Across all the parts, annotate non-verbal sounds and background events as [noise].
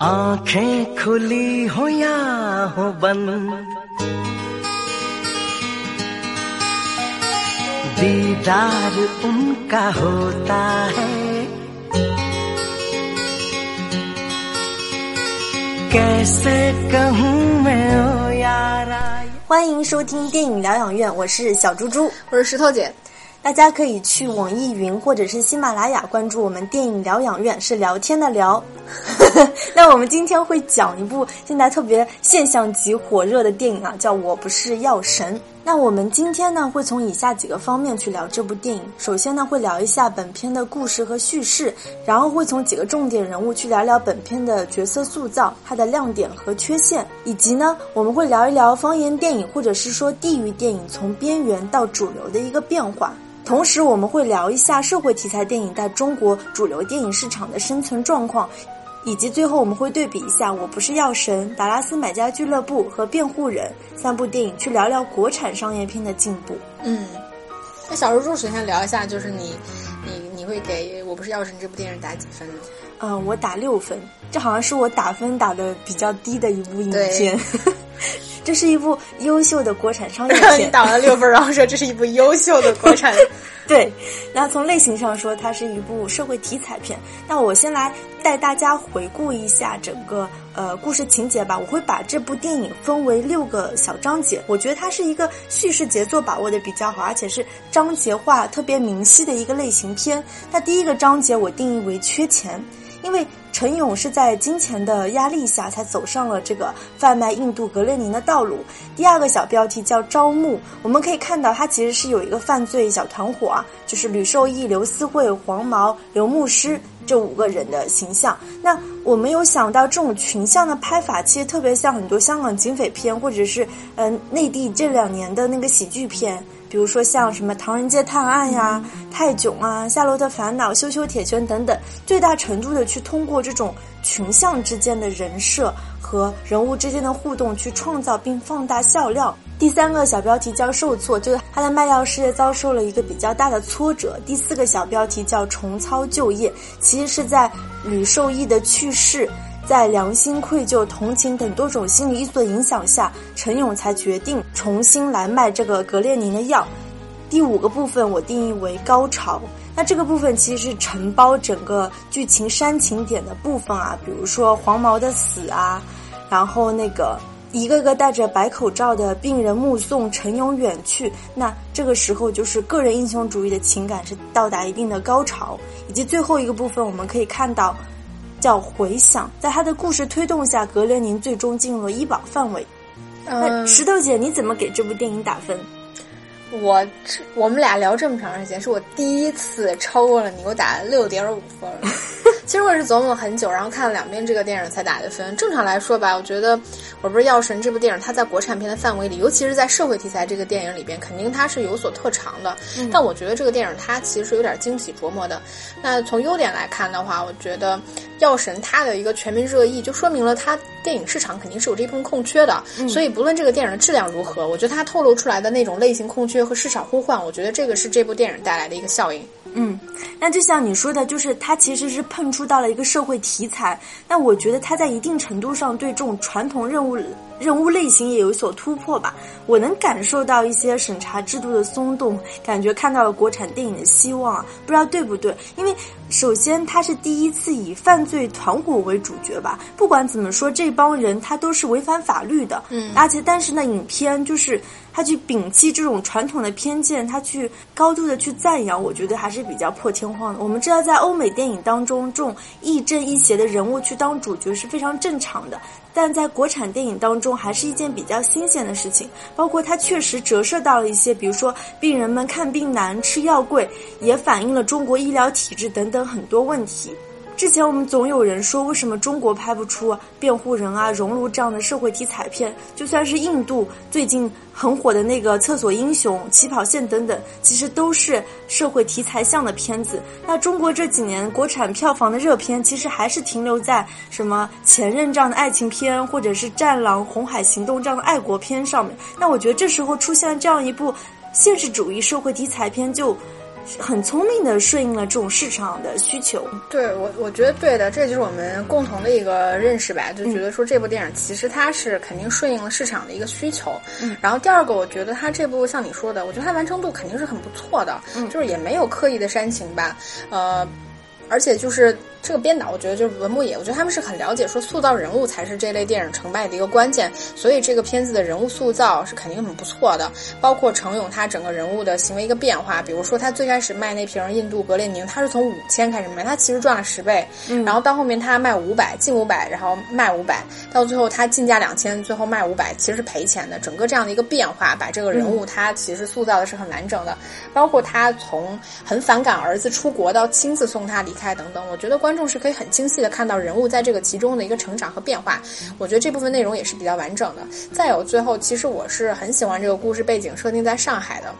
आंखें खुली हो या हो बंद दीदार उनका होता है कैसे कहूँ मैं ओ यारा 欢迎收听电影疗养院，我是小猪猪。我是石头姐， 大家可以去网易云或者是喜马拉雅关注我们电影疗养院，是聊天的聊。[laughs] 那我们今天会讲一部现在特别现象级火热的电影啊，叫《我不是药神》。那我们今天呢，会从以下几个方面去聊这部电影。首先呢，会聊一下本片的故事和叙事，然后会从几个重点人物去聊聊本片的角色塑造、它的亮点和缺陷，以及呢，我们会聊一聊方言电影或者是说地域电影从边缘到主流的一个变化。同时，我们会聊一下社会题材电影在中国主流电影市场的生存状况。以及最后我们会对比一下《我不是药神》《达拉斯买家俱乐部》和《辩护人》三部电影，去聊聊国产商业片的进步。嗯，那小猪猪首先聊一下，就是你，你你会给我不是药神这部电影打几分呢？嗯，我打六分，这好像是我打分打的比较低的一部影片。[laughs] 这是一部优秀的国产商业 [laughs] 片，你打完六分，然后说这是一部优秀的国产。[laughs] 对，那从类型上说，它是一部社会题材片。那我先来带大家回顾一下整个呃故事情节吧。我会把这部电影分为六个小章节，我觉得它是一个叙事节奏把握的比较好，而且是章节化特别明晰的一个类型片。那第一个章节我定义为缺钱，因为。陈勇是在金钱的压力下才走上了这个贩卖印度格列宁的道路。第二个小标题叫招募，我们可以看到他其实是有一个犯罪小团伙啊，就是吕受益、刘思慧、黄毛、刘牧师这五个人的形象。那我没有想到这种群像的拍法，其实特别像很多香港警匪片，或者是嗯内地这两年的那个喜剧片。比如说像什么《唐人街探案》呀、《泰囧》啊、《夏洛特烦恼》、《羞羞铁拳》等等，最大程度的去通过这种群像之间的人设和人物之间的互动去创造并放大笑料。第三个小标题叫“受挫”，就是他的卖药事业遭受了一个比较大的挫折。第四个小标题叫“重操旧业”，其实是在吕受益的去世。在良心愧疚、同情等多种心理因素的影响下，陈勇才决定重新来卖这个格列宁的药。第五个部分我定义为高潮，那这个部分其实是承包整个剧情煽情点的部分啊，比如说黄毛的死啊，然后那个一个个戴着白口罩的病人目送陈勇远去，那这个时候就是个人英雄主义的情感是到达一定的高潮，以及最后一个部分我们可以看到。叫回响，在他的故事推动下，格列宁最终进入了医保范围。那石头姐，你怎么给这部电影打分？我我们俩聊这么长时间，是我第一次超过了你，我打了六点五分。[laughs] 其实我也是琢磨了很久，然后看了两遍这个电影才打的分。正常来说吧，我觉得我不是药神这部电影，它在国产片的范围里，尤其是在社会题材这个电影里边，肯定它是有所特长的。但我觉得这个电影它其实是有点惊喜琢磨的。那从优点来看的话，我觉得药神它的一个全民热议，就说明了它电影市场肯定是有这部分空缺的。所以不论这个电影的质量如何，我觉得它透露出来的那种类型空缺和市场呼唤，我觉得这个是这部电影带来的一个效应。嗯，那就像你说的，就是它其实是碰触到了一个社会题材。那我觉得它在一定程度上对这种传统任务。任务类型也有所突破吧，我能感受到一些审查制度的松动，感觉看到了国产电影的希望啊，不知道对不对？因为首先他是第一次以犯罪团伙为主角吧，不管怎么说，这帮人他都是违反法律的，嗯，而且但是呢，影片就是他去摒弃这种传统的偏见，他去高度的去赞扬，我觉得还是比较破天荒的。我们知道，在欧美电影当中，这种亦正亦邪的人物去当主角是非常正常的。但在国产电影当中，还是一件比较新鲜的事情。包括它确实折射到了一些，比如说病人们看病难、吃药贵，也反映了中国医疗体制等等很多问题。之前我们总有人说，为什么中国拍不出辩护人啊、熔炉这样的社会题材片？就算是印度最近很火的那个厕所英雄、起跑线等等，其实都是社会题材向的片子。那中国这几年国产票房的热片，其实还是停留在什么前任这样的爱情片，或者是战狼、红海行动这样的爱国片上面。那我觉得这时候出现这样一部现实主义社会题材片，就。很聪明的顺应了这种市场的需求。对我，我觉得对的，这就是我们共同的一个认识吧，就觉得说这部电影其实它是肯定顺应了市场的一个需求。嗯，然后第二个，我觉得它这部像你说的，我觉得它完成度肯定是很不错的，嗯，就是也没有刻意的煽情吧，呃，而且就是。这个编导，我觉得就是文牧野，我觉得他们是很了解，说塑造人物才是这类电影成败的一个关键，所以这个片子的人物塑造是肯定很不错的。包括程勇他整个人物的行为一个变化，比如说他最开始卖那瓶印度格列宁，他是从五千开始卖，他其实赚了十倍，嗯，然后到后面他卖五百，进五百，然后卖五百，到最后他进价两千，最后卖五百，其实是赔钱的。整个这样的一个变化，把这个人物他其实塑造的是很完整的，包括他从很反感儿子出国到亲自送他离开等等，我觉得观众是可以很清。晰的看到人物在这个其中的一个成长和变化，我觉得这部分内容也是比较完整的。再有最后，其实我是很喜欢这个故事背景设定在上海的。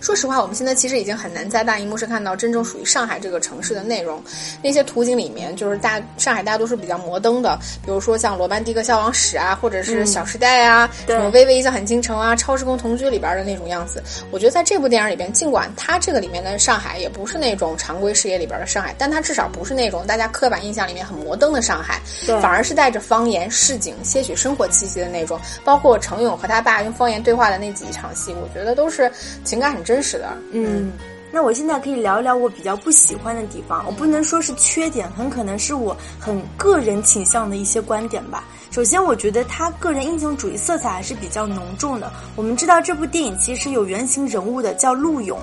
说实话，我们现在其实已经很难在大荧幕上看到真正属于上海这个城市的内容。那些图景里面，就是大上海大多数比较摩登的，比如说像《罗曼蒂克消亡史》啊，或者是《小时代》啊，什么《微微一笑很倾城》啊，《超时空同居》里边的那种样子。我觉得在这部电影里边，尽管它这个里面的上海也不是那种常规视野里边的上海，但它至少不是那种大家刻板印象里面很摩登的上海，反而是带着方言、市井、些许生活气息的那种。包括程勇和他爸用方言对话的那几场戏，我觉得都是情感很。真实的，嗯，那我现在可以聊一聊我比较不喜欢的地方。我不能说是缺点，很可能是我很个人倾向的一些观点吧。首先，我觉得他个人英雄主义色彩还是比较浓重的。我们知道这部电影其实有原型人物的，叫陆勇。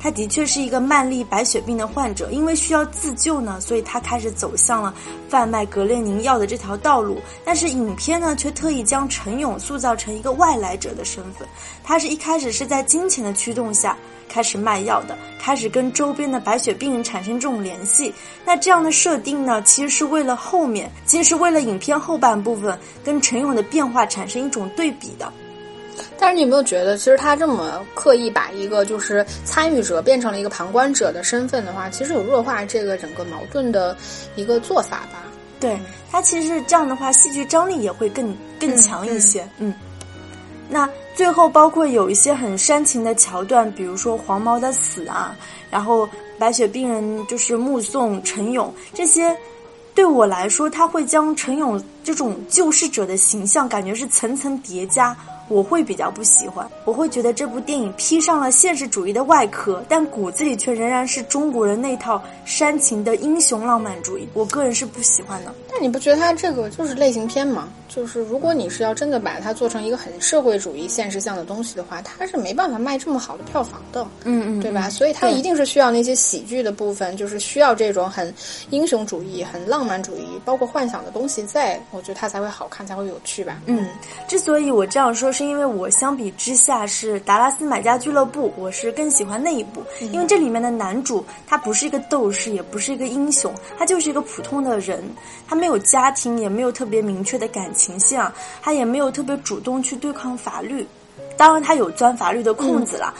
他的确是一个慢粒白血病的患者，因为需要自救呢，所以他开始走向了贩卖格列宁药的这条道路。但是影片呢，却特意将陈勇塑造成一个外来者的身份。他是一开始是在金钱的驱动下开始卖药的，开始跟周边的白血病人产生这种联系。那这样的设定呢，其实是为了后面，其实是为了影片后半部分跟陈勇的变化产生一种对比的。但是你有没有觉得，其实他这么刻意把一个就是参与者变成了一个旁观者的身份的话，其实有弱化这个整个矛盾的一个做法吧？对他其实这样的话，戏剧张力也会更更强一些。嗯，那最后包括有一些很煽情的桥段，比如说黄毛的死啊，然后白血病人就是目送陈勇这些。对我来说，他会将陈勇这种救世者的形象感觉是层层叠加，我会比较不喜欢。我会觉得这部电影披上了现实主义的外壳，但骨子里却仍然是中国人那套煽情的英雄浪漫主义。我个人是不喜欢的。但你不觉得它这个就是类型片吗？就是如果你是要真的把它做成一个很社会主义现实向的东西的话，它是没办法卖这么好的票房的，嗯嗯，对吧？所以它一定是需要那些喜剧的部分，就是需要这种很英雄主义、很浪漫主义，包括幻想的东西，在我觉得它才会好看，才会有趣吧。嗯，之所以我这样说，是因为我相比之下是《达拉斯买家俱乐部》，我是更喜欢那一部，因为这里面的男主他不是一个斗士，也不是一个英雄，他就是一个普通的人，他没有家庭，也没有特别明确的感情。线，他也没有特别主动去对抗法律，当然他有钻法律的空子了，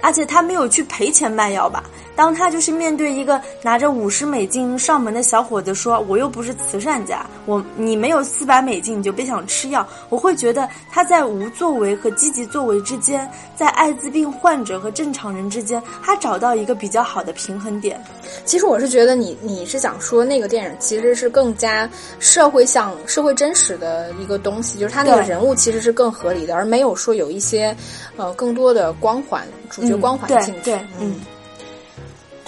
而且他没有去赔钱卖药吧。当他就是面对一个拿着五十美金上门的小伙子说：“我又不是慈善家，我你没有四百美金你就别想吃药。”我会觉得他在无作为和积极作为之间，在艾滋病患者和正常人之间，他找到一个比较好的平衡点。其实我是觉得你你是想说那个电影其实是更加社会向、社会真实的一个东西，就是他那个人物其实是更合理的，而没有说有一些呃更多的光环主角光环进去。嗯。对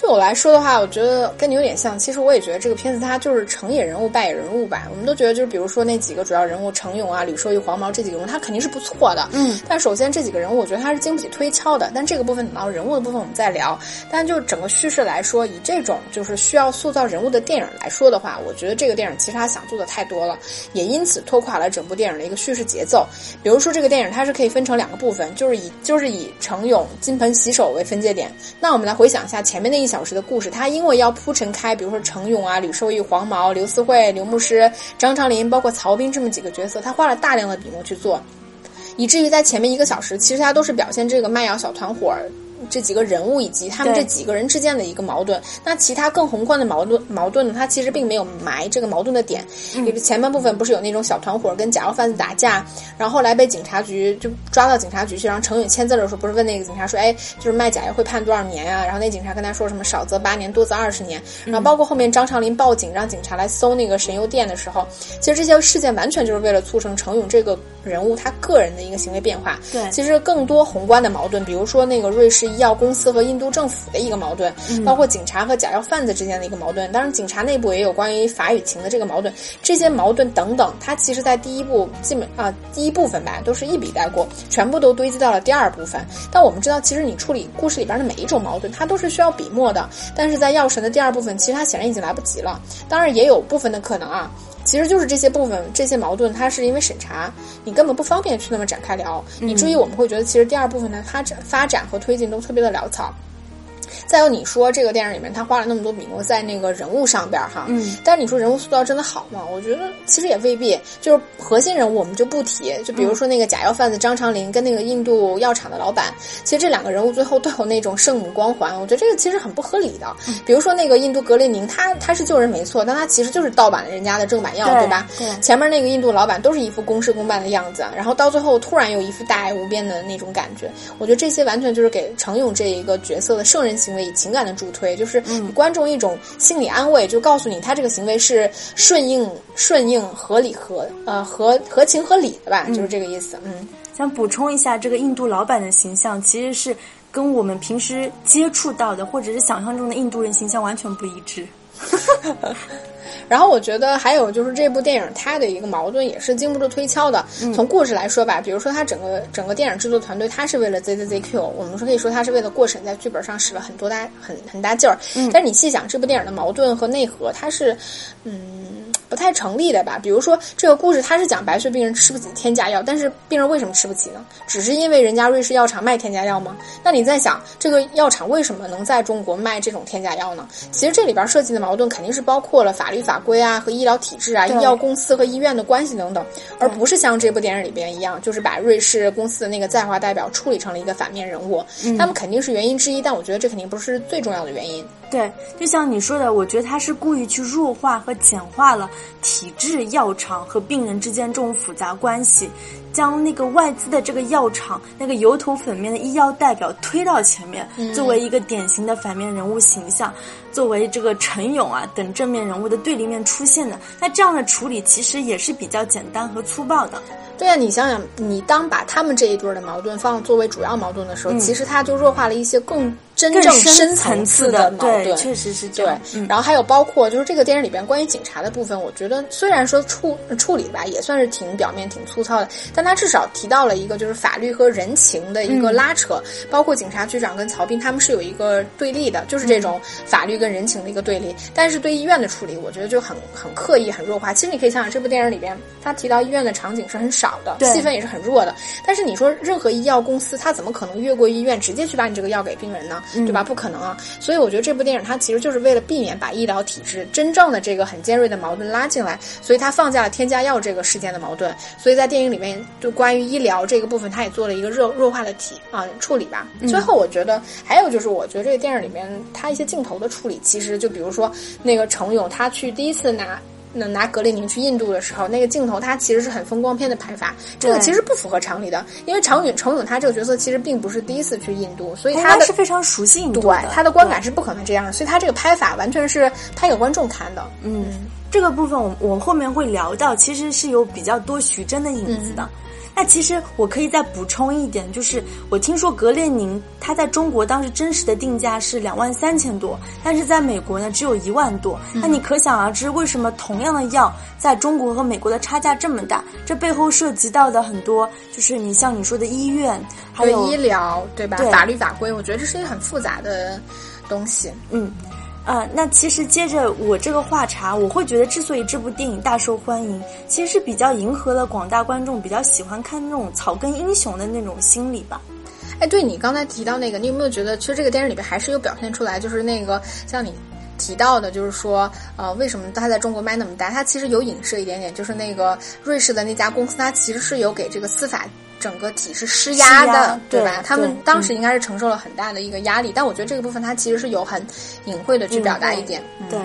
我来说的话，我觉得跟你有点像。其实我也觉得这个片子它就是成也人物，败也人物吧。我们都觉得就是比如说那几个主要人物程勇啊、吕受益、黄毛这几个人物，他肯定是不错的。嗯。但首先这几个人物，我觉得他是经不起推敲的。但这个部分等到人物的部分我们再聊。但就整个叙事来说，以这种就是需要塑造人物的电影来说的话，我觉得这个电影其实他想做的太多了，也因此拖垮了整部电影的一个叙事节奏。比如说这个电影它是可以分成两个部分，就是以就是以程勇金盆洗手为分界点。那我们来回想一下前面那一小时的故事，他。因为要铺陈开，比如说程勇啊、吕受益、黄毛、刘思慧、刘牧师、张长林，包括曹斌这么几个角色，他花了大量的笔墨去做，以至于在前面一个小时，其实他都是表现这个卖药小团伙这几个人物以及他们这几个人之间的一个矛盾。那其他更宏观的矛盾矛盾呢？它其实并没有埋这个矛盾的点。比如前半部分不是有那种小团伙跟假药贩子打架，然后后来被警察局就抓到警察局去，然后程勇签字的时候不是问那个警察说，哎，就是卖假药会判多少年啊？然后那警察跟他说什么少则八年，多则二十年。然后包括后面张长林报警让警察来搜那个神油店的时候，其实这些事件完全就是为了促成程勇这个人物他个人的一个行为变化。对，其实更多宏观的矛盾，比如说那个瑞士医药公司和印度政府的一个矛盾，包括警察和假药贩子之间的一个矛盾，当然警察内部也有关于法与情的这个矛盾，这些矛盾等等，它其实在第一部基本啊第一部分吧都是一笔带过，全部都堆积到了第二部分。但我们知道，其实你处理故事里边的每一种矛盾，它都是需要笔墨的，但是在药神的第二部分，其实它显然已经来不及了。当然也有部分的可能啊。其实就是这些部分，这些矛盾，它是因为审查，你根本不方便去那么展开聊，以至于我们会觉得，其实第二部分的发展、发展和推进都特别的潦草。再有你说这个电影里面他花了那么多笔墨在那个人物上边哈，嗯，但是你说人物塑造真的好吗？我觉得其实也未必。就是核心人物我们就不提，就比如说那个假药贩子张长林跟那个印度药厂的老板，其实这两个人物最后都有那种圣母光环，我觉得这个其实很不合理的。比如说那个印度格列宁，他他是救人没错，但他其实就是盗版了人家的正版药，对吧？对。前面那个印度老板都是一副公事公办的样子，然后到最后突然有一副大爱无边的那种感觉，我觉得这些完全就是给程勇这一个角色的圣人行为以情感的助推，就是观众一种心理安慰，就告诉你他这个行为是顺应、顺应、合理、合呃合合情合理的吧，就是这个意思。嗯，想补充一下，这个印度老板的形象其实是跟我们平时接触到的或者是想象中的印度人形象完全不一致。[laughs] 然后我觉得还有就是这部电影它的一个矛盾也是经不住推敲的。从故事来说吧，比如说它整个整个电影制作团队，它是为了 ZZZQ，我们说可以说它是为了过审，在剧本上使了很多大很很大劲儿。但是你细想这部电影的矛盾和内核，它是嗯不太成立的吧？比如说这个故事它是讲白血病人吃不起天价药，但是病人为什么吃不起呢？只是因为人家瑞士药厂卖天价药吗？那你在想这个药厂为什么能在中国卖这种天价药呢？其实这里边涉及的矛盾肯定是包括了法律法规啊和医疗体制啊、医药公司和医院的关系等等，而不是像这部电影里边一样，就是把瑞士公司的那个在华代表处理成了一个反面人物。他们肯定是原因之一，但我觉得这肯定不是最重要的原因。对，就像你说的，我觉得他是故意去弱化和简化了体制药厂和病人之间这种复杂关系，将那个外资的这个药厂那个油头粉面的医药代表推到前面，作为一个典型的反面人物形象，作为这个陈勇啊等正面人物的对立面出现的。那这样的处理其实也是比较简单和粗暴的。对啊，你想想，你当把他们这一对的矛盾放作为主要矛盾的时候，其实他就弱化了一些更。真正深层次的矛盾，确实是这样。对，然后还有包括就是这个电影里边关于警察的部分，我觉得虽然说处处理吧也算是挺表面、挺粗糙的，但他至少提到了一个就是法律和人情的一个拉扯，包括警察局长跟曹斌他们是有一个对立的，就是这种法律跟人情的一个对立。但是对医院的处理，我觉得就很很刻意、很弱化。其实你可以想想，这部电影里边他提到医院的场景是很少的，戏份也是很弱的。但是你说任何医药公司，他怎么可能越过医院直接去把你这个药给病人呢？对吧？不可能啊！所以我觉得这部电影它其实就是为了避免把医疗体制真正的这个很尖锐的矛盾拉进来，所以它放下了添加药这个事件的矛盾。所以在电影里面，就关于医疗这个部分，它也做了一个弱弱化的体啊处理吧。最后我觉得还有就是，我觉得这个电影里面它一些镜头的处理，其实就比如说那个程勇他去第一次拿。那拿格列宁去印度的时候，那个镜头它其实是很风光片的拍法，这个其实不符合常理的，因为常允程勇他这个角色其实并不是第一次去印度，所以他是非常熟悉印度对他的观感是不可能这样的，所以他这个拍法完全是拍给观众看的。嗯，这个部分我我后面会聊到，其实是有比较多徐峥的影子的。那其实我可以再补充一点，就是我听说格列宁它在中国当时真实的定价是两万三千多，但是在美国呢只有一万多。那你可想而知，为什么同样的药在中国和美国的差价这么大？这背后涉及到的很多，就是你像你说的医院，还有医疗，对吧？法律法规，我觉得这是一个很复杂的东西。嗯。啊，那其实接着我这个话茬，我会觉得之所以这部电影大受欢迎，其实是比较迎合了广大观众比较喜欢看那种草根英雄的那种心理吧。哎，对你刚才提到那个，你有没有觉得其实这个电影里边还是有表现出来，就是那个像你提到的，就是说，呃，为什么它在中国卖那么大？它其实有影射一点点，就是那个瑞士的那家公司，它其实是有给这个司法。整个体是施压的，对吧？他们当时应该是承受了很大的一个压力，但我觉得这个部分它其实是有很隐晦的去表达一点。嗯对。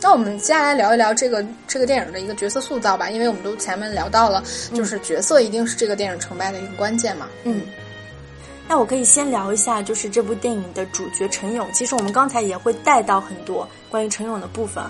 那我们接下来聊一聊这个这个电影的一个角色塑造吧，因为我们都前面聊到了，就是角色一定是这个电影成败的一个关键嘛。嗯，那我可以先聊一下，就是这部电影的主角陈勇。其实我们刚才也会带到很多关于陈勇的部分，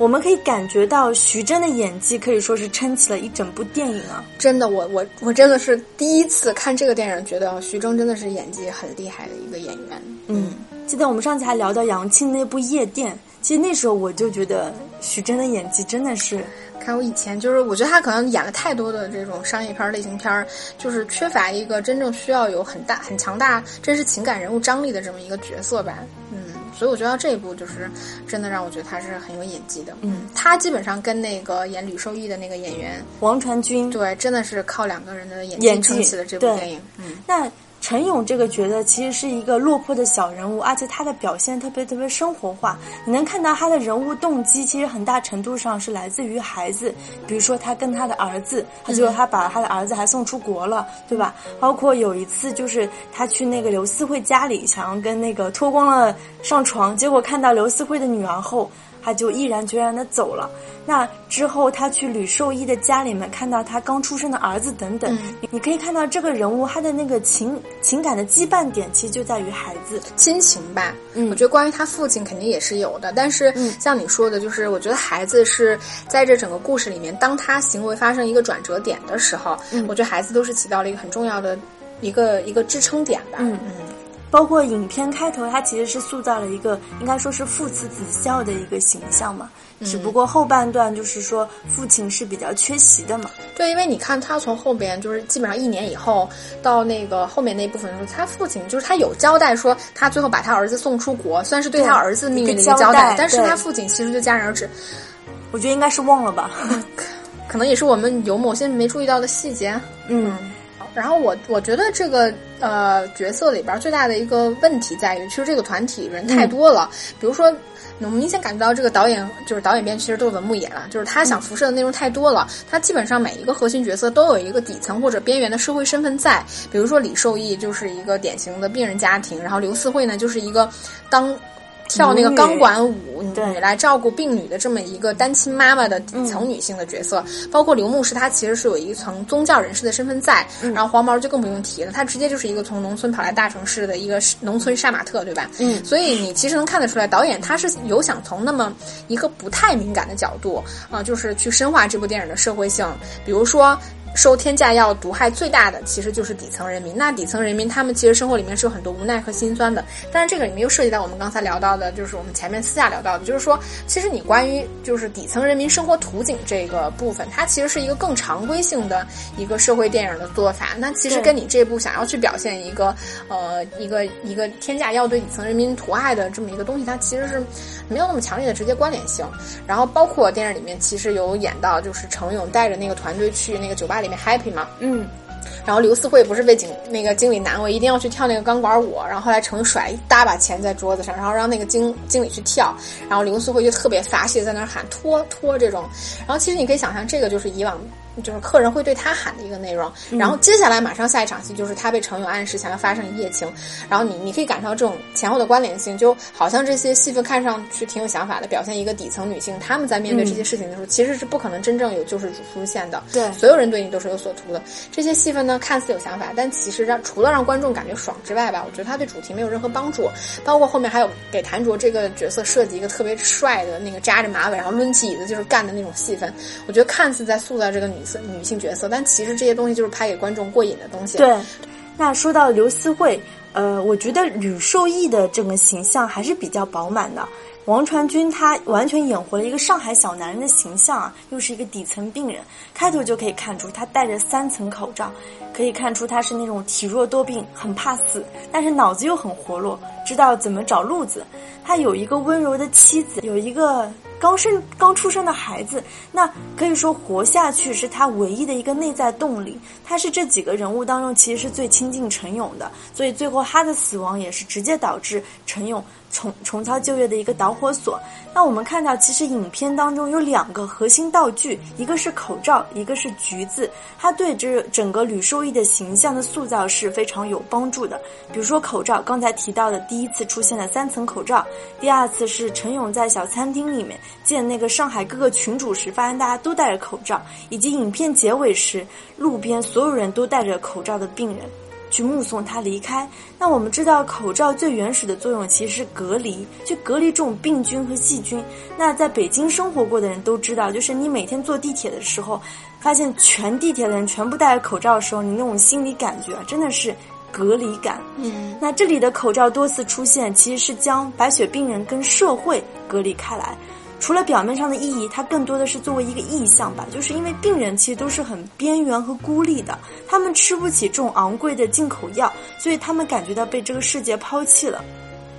我们可以感觉到徐峥的演技可以说是撑起了一整部电影啊。真的，我我我真的是第一次看这个电影，觉得徐峥真的是演技很厉害的一个演员。嗯，记得我们上次还聊到杨庆那部《夜店》，其实那时候我就觉得徐峥的演技真的是。看我以前就是，我觉得他可能演了太多的这种商业片类型片儿，就是缺乏一个真正需要有很大很强大真实情感人物张力的这么一个角色吧。嗯，所以我觉得这一部就是真的让我觉得他是很有演技的。嗯，他基本上跟那个演吕受益的那个演员王传君，对，真的是靠两个人的演演技撑起了这部电影。嗯，那陈勇这个角色其实是一个落魄的小人物，而且他的表现特别特别生活化。你能看到他的人物动机，其实很大程度上是来自于孩子，比如说他跟他的儿子，他最后他把他的儿子还送出国了，对吧？包括有一次就是他去那个刘思慧家里，想要跟那个脱光了上床，结果看到刘思慧的女儿后。他就毅然决然的走了。那之后，他去吕受益的家里面，看到他刚出生的儿子等等，你可以看到这个人物他的那个情情感的羁绊点，其实就在于孩子。亲情吧，嗯我觉得关于他父亲肯定也是有的，但是像你说的，就是我觉得孩子是在这整个故事里面，当他行为发生一个转折点的时候，嗯我觉得孩子都是起到了一个很重要的一个一个支撑点吧。嗯嗯包括影片开头，他其实是塑造了一个应该说是父慈子孝的一个形象嘛。只不过后半段就是说父亲是比较缺席的嘛。对，因为你看他从后边就是基本上一年以后到那个后面那部分的时候，他父亲就是他有交代说他最后把他儿子送出国，算是对他儿子命运的一个交一个交代但是他父亲其实就戛然而止，我觉得应该是忘了吧。[laughs] 可能也是我们有某些没注意到的细节。嗯然后我我觉得这个呃角色里边最大的一个问题在于，其实这个团体人太多了。比如说，我们明显感觉到这个导演就是导演编剧其实都是文牧野了，就是他想辐射的内容太多了。他基本上每一个核心角色都有一个底层或者边缘的社会身份在。比如说李受益就是一个典型的病人家庭，然后刘思慧呢就是一个当。跳那个钢管舞，女对。来照顾病女的这么一个单亲妈妈的底层女性的角色，包括刘牧师，他其实是有一层宗教人士的身份在，然后黄毛就更不用提了，他直接就是一个从农村跑来大城市的一个农村杀马特，对吧？嗯。所以你其实能看得出来，导演他是有想从那么一个不太敏感的角度啊、就是去深化这部电影的社会性，比如说。受天价药毒害最大的其实就是底层人民。那底层人民他们其实生活里面是有很多无奈和心酸的。但是这个里面又涉及到我们刚才聊到的，就是我们前面私下聊到的，就是说，其实你关于就是底层人民生活图景这个部分，它其实是一个更常规性的一个社会电影的做法。那其实跟你这部想要去表现一个呃一个一个天价药对底层人民图害的这么一个东西，它其实是没有那么强烈的直接关联性。然后包括电影里面其实有演到，就是程勇带着那个团队去那个酒吧里面 happy 嘛，嗯，然后刘思慧不是被经那个经理难为，一定要去跳那个钢管舞，然后后来成甩一大把钱在桌子上，然后让那个经经理去跳，然后刘思慧就特别发泄，在那儿喊拖拖这种，然后其实你可以想象，这个就是以往。就是客人会对他喊的一个内容，然后接下来马上下一场戏就是他被程勇暗示想要发生一夜情，然后你你可以感受到这种前后的关联性，就好像这些戏份看上去挺有想法的，表现一个底层女性她们在面对这些事情的时候，其实是不可能真正有救世主出现的，对。所有人对你都是有所图的。这些戏份呢，看似有想法，但其实让除了让观众感觉爽之外吧，我觉得它对主题没有任何帮助。包括后面还有给谭卓这个角色设计一个特别帅的那个扎着马尾，然后抡起椅子就是干的那种戏份，我觉得看似在塑造这个女女性角色，但其实这些东西就是拍给观众过瘾的东西。对。那说到刘思慧，呃，我觉得吕受益的这个形象还是比较饱满的。王传君他完全演活了一个上海小男人的形象啊，又是一个底层病人，开头就可以看出他戴着三层口罩，可以看出他是那种体弱多病，很怕死，但是脑子又很活络，知道怎么找路子。他有一个温柔的妻子，有一个刚生刚出生的孩子，那可以说活下去是他唯一的一个内在动力。他是这几个人物当中其实是最亲近陈勇的，所以最后他的死亡也是直接导致陈勇重重操旧业的一个导火索。那我们看到，其实影片当中有两个核心道具，一个是口罩，一个是橘子，它对这整个吕受益的形象的塑造是非常有帮助的。比如说口罩，刚才提到的第一次出现了三层口罩，第二次是陈勇在小餐厅里面见那个上海各个群主时，发现大家都戴着口罩，以及影片结尾时路边所有人都戴着口罩的病人。去目送他离开。那我们知道，口罩最原始的作用其实是隔离，去隔离这种病菌和细菌。那在北京生活过的人都知道，就是你每天坐地铁的时候，发现全地铁的人全部戴着口罩的时候，你那种心理感觉真的是隔离感。嗯，那这里的口罩多次出现，其实是将白血病人跟社会隔离开来。除了表面上的意义，它更多的是作为一个意象吧，就是因为病人其实都是很边缘和孤立的，他们吃不起这种昂贵的进口药，所以他们感觉到被这个世界抛弃了。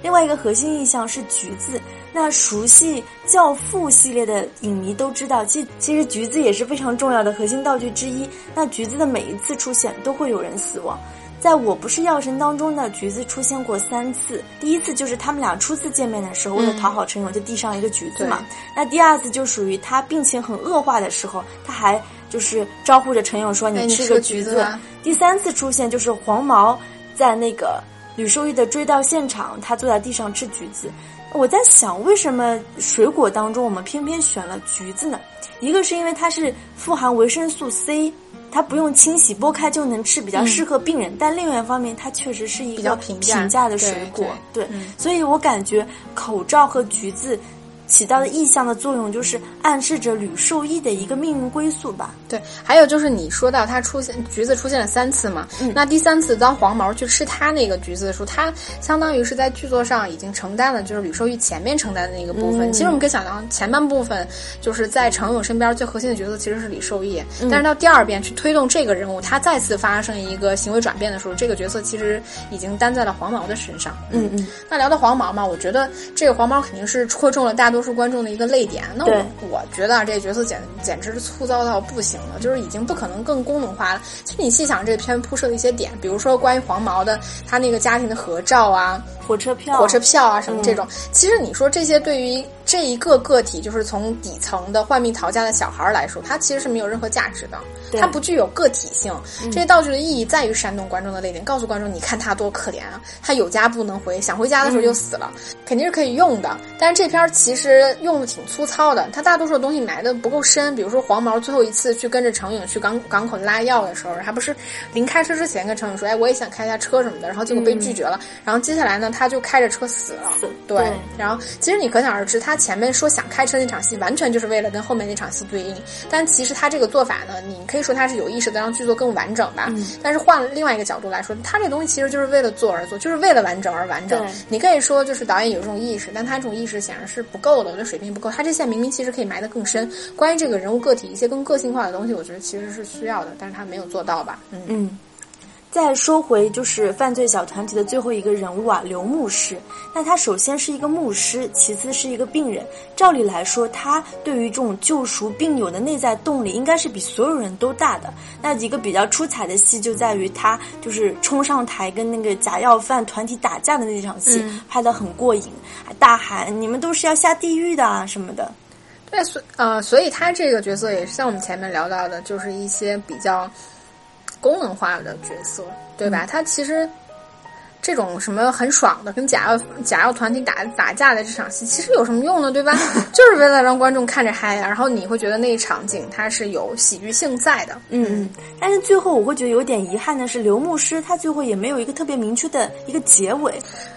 另外一个核心意象是橘子，那熟悉《教父》系列的影迷都知道，其其实橘子也是非常重要的核心道具之一。那橘子的每一次出现都会有人死亡。在我不是药神当中呢橘子出现过三次，第一次就是他们俩初次见面的时候，为了讨好陈勇，就递上一个橘子嘛。那第二次就属于他病情很恶化的时候，他还就是招呼着陈勇说：“你吃个橘子。”第三次出现就是黄毛在那个吕受益的追悼现场，他坐在地上吃橘子。我在想，为什么水果当中我们偏偏选了橘子呢？一个是因为它是富含维生素 C。它不用清洗，剥开就能吃，比较适合病人。但另外一方面，它确实是一个比较平价的水果，对，所以我感觉口罩和橘子。起到的意象的作用，就是暗示着吕受益的一个命运归宿吧。对，还有就是你说到他出现橘子出现了三次嘛，嗯，那第三次当黄毛去吃他那个橘子的时候，他相当于是在剧作上已经承担了就是吕受益前面承担的那个部分。其实我们可以想到，前半部分就是在程勇身边最核心的角色其实是吕受益，但是到第二遍去推动这个人物，他再次发生一个行为转变的时候，这个角色其实已经担在了黄毛的身上。嗯嗯。那聊到黄毛嘛，我觉得这个黄毛肯定是戳中了大多。都是观众的一个泪点。那我我觉得啊，这个角色简简直是粗糙到不行了，就是已经不可能更功能化了。其实你细想，这片铺设的一些点，比如说关于黄毛的他那个家庭的合照啊，火车票、火车票啊什么这种，其实你说这些对于。这一个个体就是从底层的换命逃家的小孩来说，他其实是没有任何价值的，他不具有个体性。这些道具的意义在于煽动观众的泪点，告诉观众你看他多可怜啊，他有家不能回，想回家的时候就死了，肯定是可以用的。但是这篇其实用的挺粗糙的，他大多数的东西埋的不够深。比如说黄毛最后一次去跟着程颖去港港口拉药的时候，还不是临开车之前跟程颖说，哎，我也想开一下车什么的，然后结果被拒绝了。然后接下来呢，他就开着车死了。对，然后其实你可想而知，他。前面说想开车那场戏，完全就是为了跟后面那场戏对应。但其实他这个做法呢，你可以说他是有意识的让剧作更完整吧。但是换了另外一个角度来说，他这东西其实就是为了做而做，就是为了完整而完整。你可以说就是导演有这种意识，但他这种意识显然是不够的，我觉得水平不够。他这线明明其实可以埋得更深。关于这个人物个体一些更个性化的东西，我觉得其实是需要的，但是他没有做到吧。嗯嗯。再说回就是犯罪小团体的最后一个人物啊，刘牧师。那他首先是一个牧师，其次是一个病人。照理来说，他对于这种救赎病友的内在动力，应该是比所有人都大的。那一个比较出彩的戏就在于他就是冲上台跟那个假药贩团体打架的那场戏，拍得很过瘾，还大喊“你们都是要下地狱的啊”什么的。对，所呃，所以他这个角色也是像我们前面聊到的，就是一些比较。功能化的角色，对吧？他其实这种什么很爽的，跟假药假药团体打打架的这场戏，其实有什么用呢？对吧？[laughs] 就是为了让观众看着嗨呀，然后你会觉得那一场景它是有喜剧性在的。嗯嗯。但是最后我会觉得有点遗憾的是，刘牧师他最后也没有一个特别明确的一个结尾。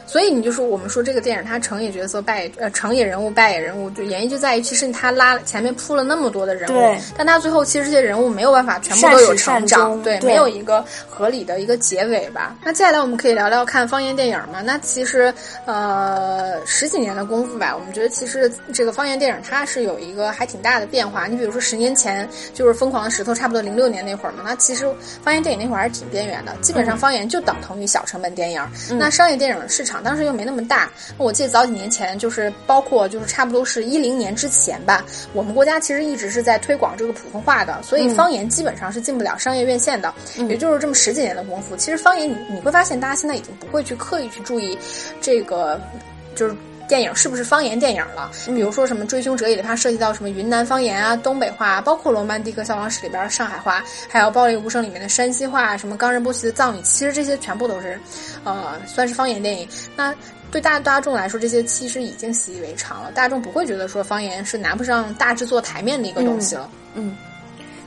所以你就说，我们说这个电影它成也角色败呃成也人物败也人物，就原因就在于其实他拉前面铺了那么多的人物，但他最后其实这些人物没有办法全部都有成长，对，没有一个合理的一个结尾吧。那接下来我们可以聊聊看方言电影嘛？那其实呃十几年的功夫吧，我们觉得其实这个方言电影它是有一个还挺大的变化。你比如说十年前就是《疯狂的石头》，差不多零六年那会儿嘛，那其实方言电影那会儿还是挺边缘的，基本上方言就等同于小成本电影，那商业电影市场。当时又没那么大，我记得早几年前，就是包括就是差不多是一零年之前吧，我们国家其实一直是在推广这个普通话的，所以方言基本上是进不了商业院线的。也就是这么十几年的功夫，其实方言你你会发现，大家现在已经不会去刻意去注意这个。就是。电影是不是方言电影了？你比如说什么《追凶者》也它涉及到什么云南方言啊、东北话，包括《罗曼蒂克消亡史》里边上海话，还有《暴力无声》里面的山西话，什么冈仁波齐的藏语，其实这些全部都是，呃，算是方言电影。那对大大众来说，这些其实已经习以为常了，大众不会觉得说方言是拿不上大制作台面的一个东西了。嗯，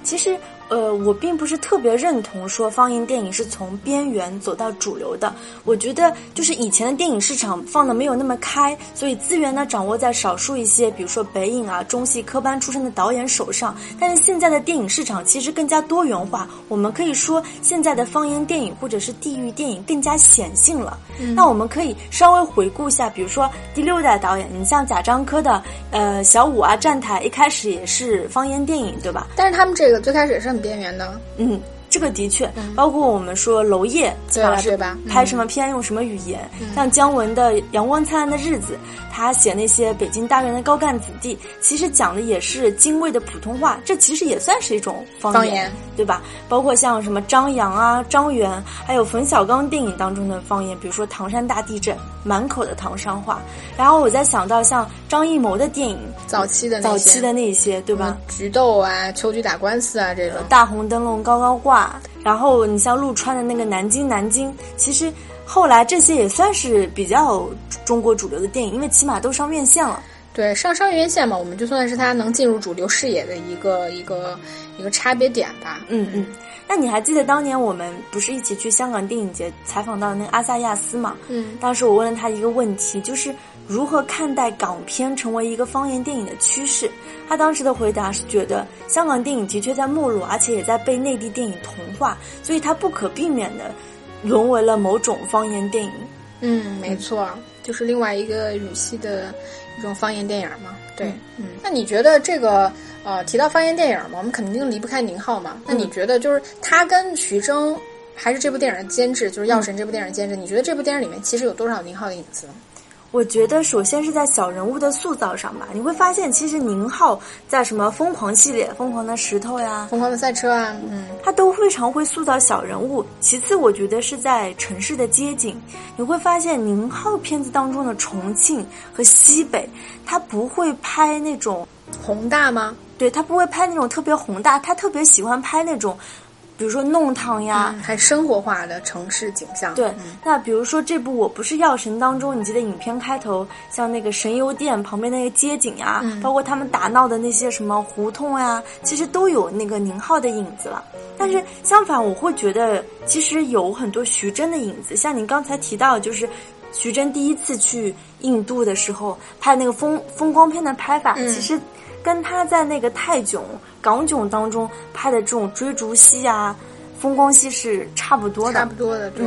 其实。呃，我并不是特别认同说方言电影是从边缘走到主流的。我觉得就是以前的电影市场放的没有那么开，所以资源呢掌握在少数一些，比如说北影啊、中戏科班出身的导演手上。但是现在的电影市场其实更加多元化，我们可以说现在的方言电影或者是地域电影更加显性了。那我们可以稍微回顾一下，比如说第六代导演，你像贾樟柯的呃小五啊、站台，一开始也是方言电影，对吧？但是他们这个最开始也是。边缘的，嗯，这个的确，包括我们说娄烨，对吧？对吧？拍什么片用什么语言，像姜文的《阳光灿烂的日子》。他写那些北京大院的高干子弟，其实讲的也是精卫的普通话，这其实也算是一种方言，对吧？包括像什么张扬啊、张元，还有冯小刚电影当中的方言，比如说唐山大地震，满口的唐山话。然后我再想到像张艺谋的电影，早期的早期的那些，对吧？菊豆啊，秋菊打官司啊，这种大红灯笼高高挂。然后你像陆川的那个南京南京，其实。后来这些也算是比较中国主流的电影，因为起码都上院线了。对，上上院线嘛，我们就算是它能进入主流视野的一个一个一个差别点吧。嗯嗯。那你还记得当年我们不是一起去香港电影节采访到那个阿萨亚斯嘛？嗯。当时我问了他一个问题，就是如何看待港片成为一个方言电影的趋势？他当时的回答是觉得香港电影的确在没落，而且也在被内地电影同化，所以他不可避免的。沦为了某种方言电影，嗯，没错，就是另外一个语系的一种方言电影嘛。对，嗯，那你觉得这个呃，提到方言电影嘛，我们肯定离不开宁浩嘛。那你觉得就是他跟徐峥，还是这部电影的监制，就是《药神》这部电影的监制，你觉得这部电影里面其实有多少宁浩的影子？我觉得首先是在小人物的塑造上吧，你会发现其实宁浩在什么疯狂系列、疯狂的石头呀、疯狂的赛车啊，嗯，他都非常会塑造小人物。其次，我觉得是在城市的街景，你会发现宁浩片子当中的重庆和西北，他不会拍那种宏大吗？对他不会拍那种特别宏大，他特别喜欢拍那种。比如说弄堂呀，还生活化的城市景象。对，那比如说这部《我不是药神》当中，你记得影片开头像那个神油店旁边那个街景呀，包括他们打闹的那些什么胡同呀，其实都有那个宁浩的影子了。但是相反，我会觉得其实有很多徐峥的影子，像你刚才提到，就是徐峥第一次去印度的时候拍那个风风光片的拍法，其实。跟他在那个泰囧、港囧当中拍的这种追逐戏啊、风光戏是差不多的，差不多的，对。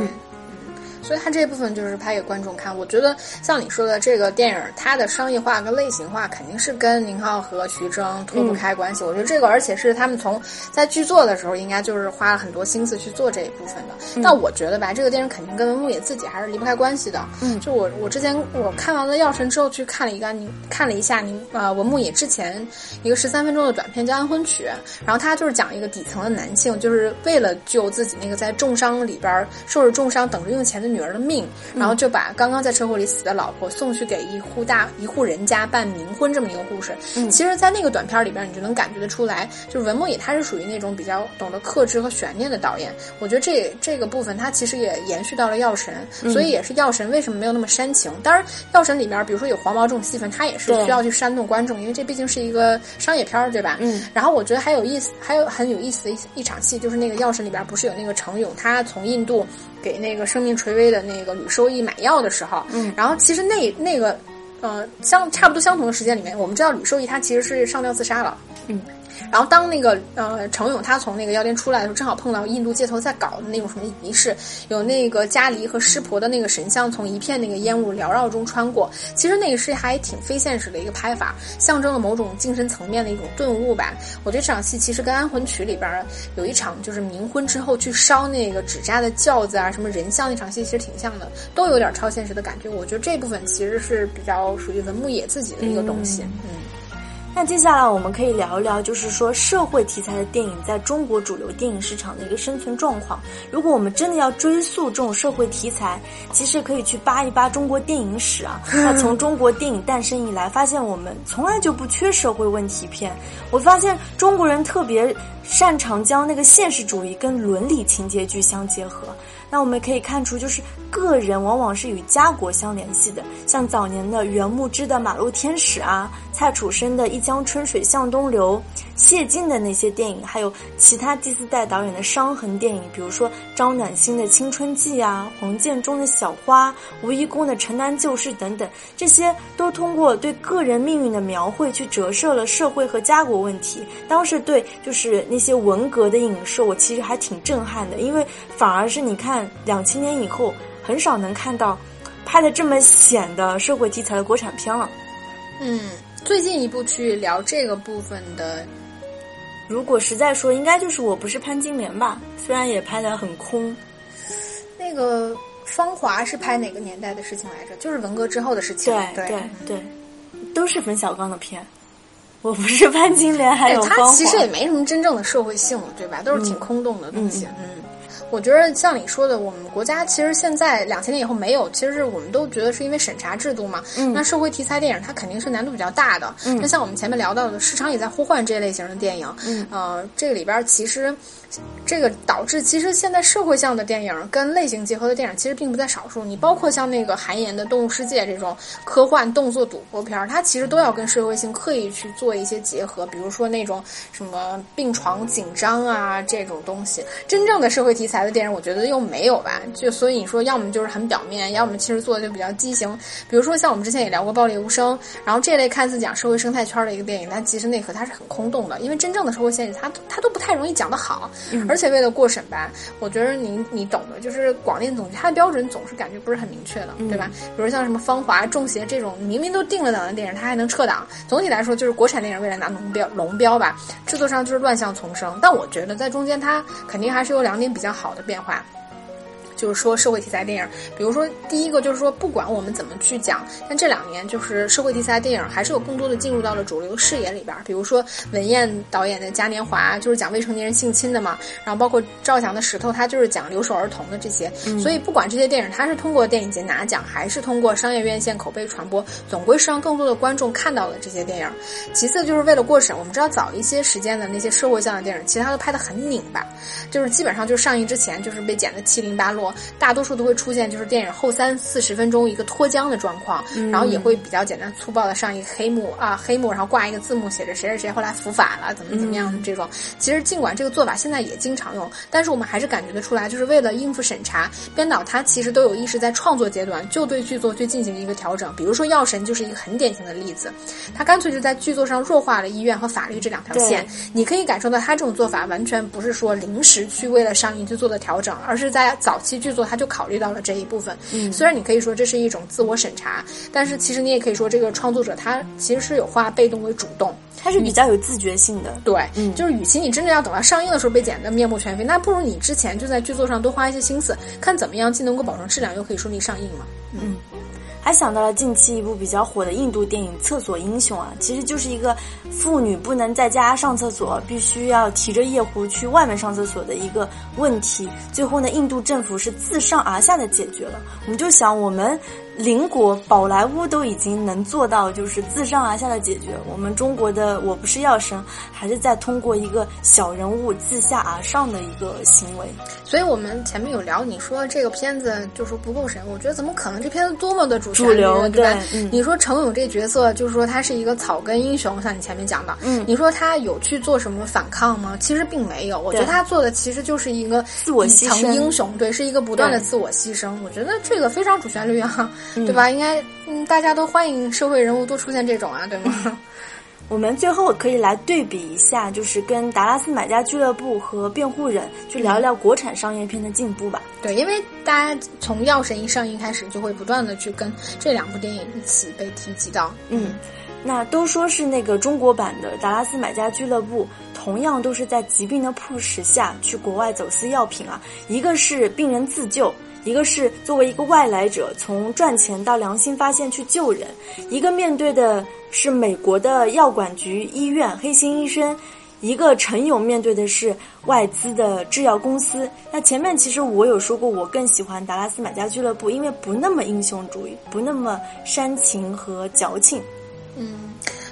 所以他这部分就是拍给观众看。我觉得像你说的这个电影，它的商业化跟类型化肯定是跟宁浩和徐峥脱不开关系。我觉得这个，而且是他们从在剧作的时候，应该就是花了很多心思去做这一部分的。但我觉得吧，这个电影肯定跟文牧野自己还是离不开关系的。嗯，就我我之前我看完了《药神》之后，去看了一个你看了一下您呃文牧野之前一个十三分钟的短片叫《安魂曲》，然后他就是讲一个底层的男性，就是为了救自己那个在重伤里边受着重伤等着用钱的女儿的命，然后就把刚刚在车祸里死的老婆送去给一户大一户人家办冥婚这么一个故事。嗯，其实，在那个短片里边，你就能感觉得出来，就是文牧野他是属于那种比较懂得克制和悬念的导演。我觉得这这个部分他其实也延续到了《药神》，所以也是《药神》为什么没有那么煽情。当然，《药神》里边，比如说有黄毛这种戏份，他也是需要去煽动观众，因为这毕竟是一个商业片儿，对吧？嗯。然后我觉得还有意思，还有很有意思的一一场戏，就是那个《药神》里边不是有那个程勇，他从印度。给那个生命垂危的那个吕受益买药的时候，嗯，然后其实那那个，呃，相差不多相同的时间里面，我们知道吕受益他其实是上吊自杀了，嗯。然后当那个呃程勇他从那个药店出来的时候，正好碰到印度街头在搞的那种什么仪式，有那个迦梨和湿婆的那个神像从一片那个烟雾缭绕中穿过。其实那个是还挺非现实的一个拍法，象征了某种精神层面的一种顿悟吧。我觉得这场戏其实跟《安魂曲》里边有一场就是冥婚之后去烧那个纸扎的轿子啊，什么人像那场戏其实挺像的，都有点超现实的感觉。我觉得这部分其实是比较属于文牧野自己的一个东西，嗯。那接下来我们可以聊一聊，就是说社会题材的电影在中国主流电影市场的一个生存状况。如果我们真的要追溯这种社会题材，其实可以去扒一扒中国电影史啊。[laughs] 那从中国电影诞生以来，发现我们从来就不缺社会问题片。我发现中国人特别擅长将那个现实主义跟伦理情节剧相结合。那我们可以看出，就是个人往往是与家国相联系的，像早年的袁牧之的《马路天使》啊，蔡楚生的《一江春水向东流》，谢晋的那些电影，还有其他第四代导演的伤痕电影，比如说张暖心的《青春记》啊，黄建中的小花，吴贻弓的《城南旧事》等等，这些都通过对个人命运的描绘，去折射了社会和家国问题。当时对就是那些文革的影射，我其实还挺震撼的，因为反而是你看。两千年以后，很少能看到拍的这么险的社会题材的国产片了。嗯，最近一部去聊这个部分的，如果实在说，应该就是《我不是潘金莲》吧？虽然也拍的很空。那个《芳华》是拍哪个年代的事情来着？就是文革之后的事情。对对对，都是冯小刚的片。我不是潘金莲，还有他其实也没什么真正的社会性，对吧？都是挺空洞的东西。嗯。我觉得像你说的，我们国家其实现在两千年以后没有，其实是我们都觉得是因为审查制度嘛。嗯。那社会题材电影它肯定是难度比较大的。嗯。那像我们前面聊到的，市场也在呼唤这类型的电影。嗯。呃，这个里边其实。这个导致其实现在社会向的电影跟类型结合的电影其实并不在少数。你包括像那个韩延的《动物世界》这种科幻动作赌博片儿，它其实都要跟社会性刻意去做一些结合。比如说那种什么病床紧张啊这种东西，真正的社会题材的电影，我觉得又没有吧。就所以你说，要么就是很表面，要么其实做的就比较畸形。比如说像我们之前也聊过《暴力无声》，然后这类看似讲社会生态圈的一个电影，但其实内核它是很空洞的，因为真正的社会现实，它它都不太容易讲得好。而且为了过审吧，我觉得你你懂的，就是广电总局它的标准总是感觉不是很明确的，对吧？比如像什么《芳华》《中邪》这种明明都定了档的电影，它还能撤档。总体来说，就是国产电影为了拿龙标龙标吧，制作上就是乱象丛生。但我觉得在中间，它肯定还是有两点比较好的变化。就是说社会题材电影，比如说第一个就是说，不管我们怎么去讲，但这两年就是社会题材电影还是有更多的进入到了主流视野里边。比如说文彦导演的《嘉年华》就是讲未成年人性侵的嘛，然后包括赵翔的《石头》，他就是讲留守儿童的这些。所以不管这些电影它是通过电影节拿奖，还是通过商业院线口碑传播，总归是让更多的观众看到了这些电影。其次就是为了过审，我们知道早一些时间的那些社会向的电影，其实它都拍得很拧巴，就是基本上就上映之前就是被剪得七零八落。大多数都会出现就是电影后三四十分钟一个脱缰的状况，然后也会比较简单粗暴的上一个黑幕啊黑幕，然后挂一个字幕写着谁谁谁后来伏法了怎么怎么样的这种。其实尽管这个做法现在也经常用，但是我们还是感觉得出来，就是为了应付审查，编导他其实都有意识在创作阶段就对剧作去进行一个调整。比如说《药神》就是一个很典型的例子，他干脆就在剧作上弱化了医院和法律这两条线。你可以感受到他这种做法完全不是说临时去为了上映去做的调整，而是在早期剧作他就考虑到了这一部分。嗯，虽然你可以说这是一种自我审查，但是其实你也可以说这个创作者他其实是有化被动为主动，他是比较有自觉性的。对，嗯，就是与其你真的要等到上映的时候被剪得面目全非，那不如你之前就在剧作上多花一些心思，看怎么样既能够保证质量，又可以顺利上映嘛。嗯。还想到了近期一部比较火的印度电影《厕所英雄》啊，其实就是一个妇女不能在家上厕所，必须要提着夜壶去外面上厕所的一个问题。最后呢，印度政府是自上而下的解决了。我们就想我们。邻国宝莱坞都已经能做到，就是自上而下的解决。我们中国的《我不是药神》还是在通过一个小人物自下而上的一个行为。所以我们前面有聊，你说这个片子就是不够神，我觉得怎么可能？这片子多么的主主流，对吧？你说程勇这角色，就是说他是一个草根英雄，像你前面讲的，嗯，你说他有去做什么反抗吗？其实并没有。我觉得他做的其实就是一个自我牺牲英雄，对，是一个不断的自我牺牲。我觉得这个非常主旋律啊。对吧？应该，嗯，大家都欢迎社会人物多出现这种啊，对吗？[laughs] 我们最后可以来对比一下，就是跟《达拉斯买家俱乐部》和《辩护人》去聊一聊国产商业片的进步吧。对，因为大家从《药神》一上映开始，就会不断的去跟这两部电影一起被提及到。嗯，那都说是那个中国版的《达拉斯买家俱乐部》，同样都是在疾病的迫使下去国外走私药品啊。一个是病人自救。一个是作为一个外来者，从赚钱到良心发现去救人；一个面对的是美国的药管局、医院、黑心医生；一个陈勇面对的是外资的制药公司。那前面其实我有说过，我更喜欢达拉斯买家俱乐部，因为不那么英雄主义，不那么煽情和矫情。嗯。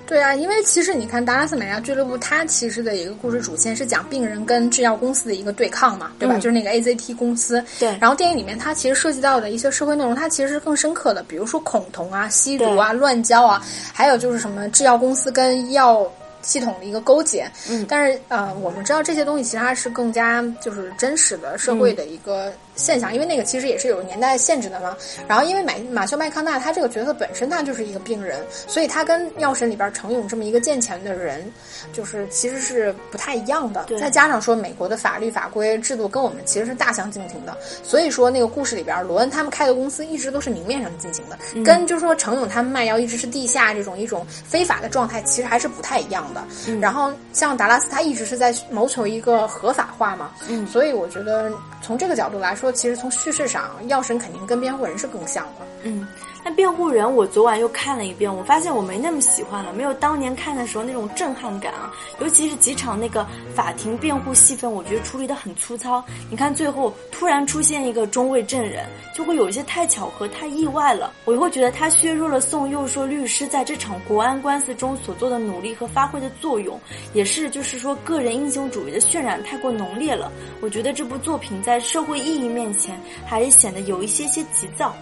对啊，因为其实你看《达拉斯买家俱乐部》，它其实的一个故事主线是讲病人跟制药公司的一个对抗嘛，对吧？就是那个 AZT 公司。对。然后电影里面它其实涉及到的一些社会内容，它其实是更深刻的，比如说恐同啊、吸毒啊、乱交啊，还有就是什么制药公司跟药系统的一个勾结。嗯。但是呃，我们知道这些东西其实它是更加就是真实的社会的一个。现象，因为那个其实也是有年代限制的嘛。然后，因为马马修麦康纳他这个角色本身他就是一个病人，所以他跟药神里边程勇这么一个健全的人，就是其实是不太一样的。再加上说美国的法律法规制度跟我们其实是大相径庭的，所以说那个故事里边罗恩他们开的公司一直都是明面上进行的，跟就是说程勇他们卖药一直是地下这种一种非法的状态，其实还是不太一样的。然后像达拉斯他一直是在谋求一个合法化嘛，嗯，所以我觉得从这个角度来说。其实从叙事上，药神肯定跟辩护人是更像的。嗯。那辩护人，我昨晚又看了一遍，我发现我没那么喜欢了，没有当年看的时候那种震撼感啊。尤其是几场那个法庭辩护戏份，我觉得处理的很粗糙。你看最后突然出现一个中位证人，就会有一些太巧合、太意外了。我会觉得他削弱了宋佑说律师在这场国安官司中所做的努力和发挥的作用，也是就是说个人英雄主义的渲染太过浓烈了。我觉得这部作品在社会意义面前还是显得有一些些急躁。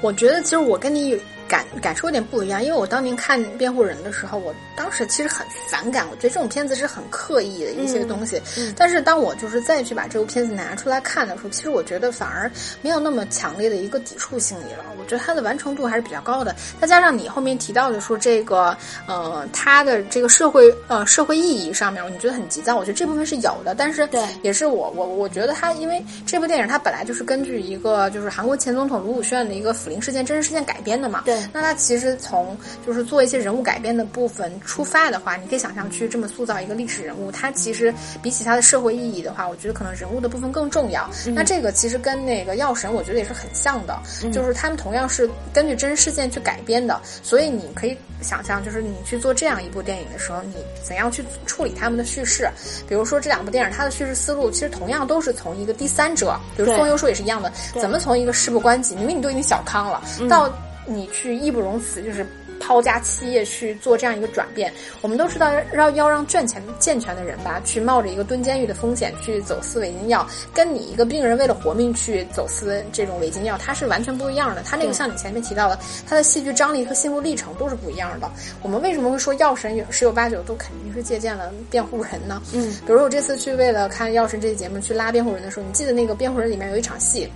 我觉得其实我跟你有感感受有点不一样，因为我当年看《辩护人》的时候，我当时其实很反感，我觉得这种片子是很刻意的一些东西。但是当我就是再去把这部片子拿出来看的时候，其实我觉得反而没有那么强烈的一个抵触心理了。我觉得它的完成度还是比较高的。再加上你后面提到的说这个呃，它的这个社会呃社会意义上面，你觉得很急躁，我觉得这部分是有的。但是对，也是我我我觉得它因为这部电影它本来就是根据一个就是韩国前总统卢武铉的一个。辅林事件真实事件改编的嘛？对。那它其实从就是做一些人物改编的部分出发的话，你可以想象去这么塑造一个历史人物，它其实比起它的社会意义的话，我觉得可能人物的部分更重要。那这个其实跟那个药神，我觉得也是很像的，就是他们同样是根据真实事件去改编的，所以你可以想象，就是你去做这样一部电影的时候，你怎样去处理他们的叙事？比如说这两部电影，它的叙事思路其实同样都是从一个第三者，比如宋优说也是一样的，怎么从一个事不关己，明明你都已经小。康了，到你去义不容辞，就是抛家弃业去做这样一个转变。我们都知道，要要让赚钱健全的人吧，去冒着一个蹲监狱的风险去走私违禁药，跟你一个病人为了活命去走私这种违禁药，它是完全不一样的。它那个像你前面提到的，它的戏剧张力和心路历程都是不一样的。我们为什么会说药神有十有八九都肯定是借鉴了辩护人呢？嗯，比如我这次去为了看药神这期节目去拉辩护人的时候，你记得那个辩护人里面有一场戏。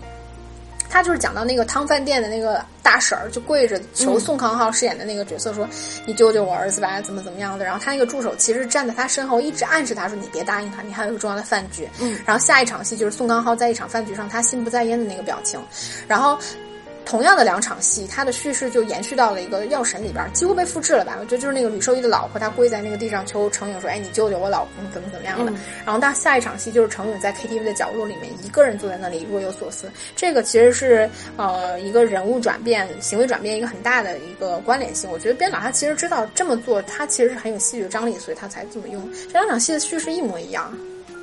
他就是讲到那个汤饭店的那个大婶儿，就跪着求宋康昊饰演的那个角色说：“你救救我儿子吧，怎么怎么样的。”然后他那个助手其实站在他身后，一直暗示他说：“你别答应他，你还有一个重要的饭局。”嗯。然后下一场戏就是宋康昊在一场饭局上，他心不在焉的那个表情，然后。同样的两场戏，它的叙事就延续到了一个药神里边，几乎被复制了吧？我觉得就是那个吕受益的老婆，她跪在那个地上求程勇说：“哎，你救救我老公，怎么怎么样的？”然后，到下一场戏就是程勇在 KTV 的角落里面，一个人坐在那里若有所思。这个其实是呃一个人物转变、行为转变一个很大的一个关联性。我觉得编导他其实知道这么做，他其实是很有戏剧张力，所以他才这么用。这两场戏的叙事一模一样。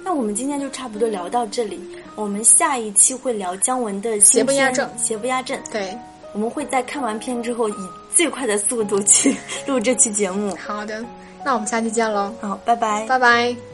那我们今天就差不多聊到这里，我们下一期会聊姜文的邪不压正，邪不压正，对。我们会在看完片之后，以最快的速度去 [laughs] 录这期节目。好的，那我们下期见喽。好，拜拜，拜拜。